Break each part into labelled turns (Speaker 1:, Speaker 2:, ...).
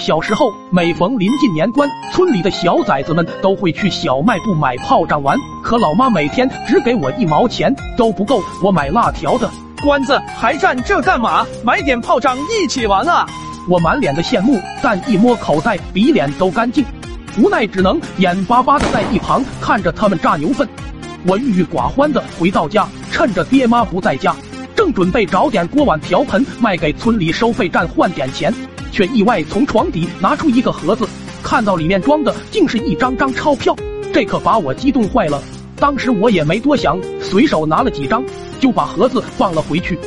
Speaker 1: 小时候，每逢临近年关，村里的小崽子们都会去小卖部买炮仗玩。可老妈每天只给我一毛钱，都不够我买辣条的。
Speaker 2: 关子还站这干嘛？买点炮仗一起玩啊！
Speaker 1: 我满脸的羡慕，但一摸口袋，比脸都干净，无奈只能眼巴巴的在一旁看着他们炸牛粪。我郁郁寡欢的回到家，趁着爹妈不在家，正准备找点锅碗瓢盆卖给村里收费站换点钱，却意外从床底拿出一个盒子，看到里面装的竟是一张张钞票，这可把我激动坏了。当时我也没多想，随手拿了几张，就把盒子放了回去，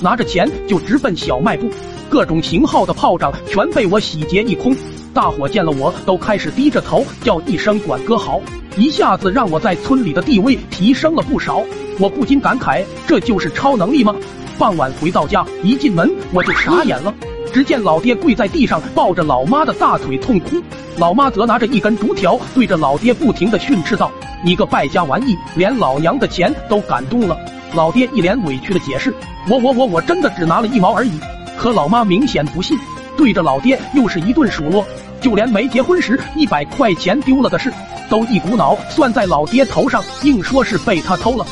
Speaker 1: 拿着钱就直奔小卖部，各种型号的炮仗全被我洗劫一空。大伙见了我都开始低着头叫一声“管哥好”，一下子让我在村里的地位提升了不少。我不禁感慨，这就是超能力吗？傍晚回到家，一进门我就傻眼了，只见老爹跪在地上抱着老妈的大腿痛哭，老妈则拿着一根竹条对着老爹不停的训斥道：“你个败家玩意，连老娘的钱都敢动了！”老爹一脸委屈的解释：“我我我我真的只拿了一毛而已。”可老妈明显不信，对着老爹又是一顿数落。就连没结婚时一百块钱丢了的事，都一股脑算在老爹头上，硬说是被他偷了。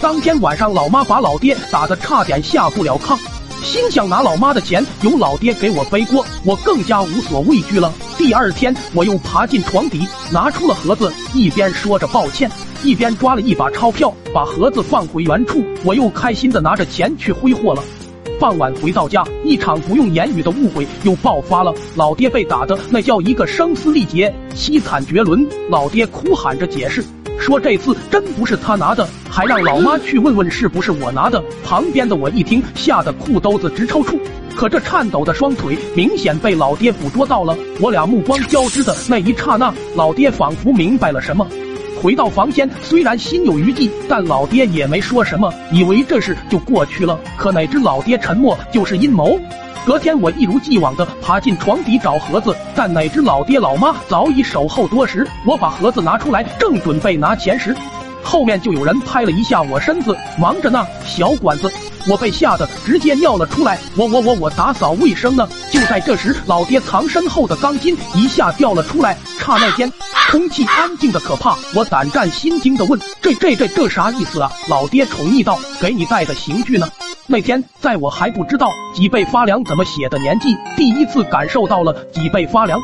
Speaker 1: 当天晚上，老妈把老爹打得差点下不了炕，心想拿老妈的钱由老爹给我背锅，我更加无所畏惧了。第二天，我又爬进床底，拿出了盒子，一边说着抱歉，一边抓了一把钞票，把盒子放回原处。我又开心的拿着钱去挥霍了。傍晚回到家，一场不用言语的误会又爆发了。老爹被打的那叫一个声嘶力竭、凄惨绝伦。老爹哭喊着解释说这次真不是他拿的，还让老妈去问问是不是我拿的。旁边的我一听，吓得裤兜子直抽搐。可这颤抖的双腿明显被老爹捕捉到了。我俩目光交织的那一刹那，老爹仿佛明白了什么。回到房间，虽然心有余悸，但老爹也没说什么，以为这事就过去了。可哪知老爹沉默就是阴谋。隔天，我一如既往的爬进床底找盒子，但哪知老爹老妈早已守候多时。我把盒子拿出来，正准备拿钱时，后面就有人拍了一下我身子，忙着呢，小管子。我被吓得直接尿了出来。我我我我打扫卫生呢。就在这时，老爹藏身后的钢筋一下掉了出来，刹那间。空气安静的可怕，我胆战心惊的问：“这这这这啥意思啊？”老爹宠溺道：“给你带的刑具呢。”那天在我还不知道脊背发凉怎么写的年纪，第一次感受到了脊背发凉。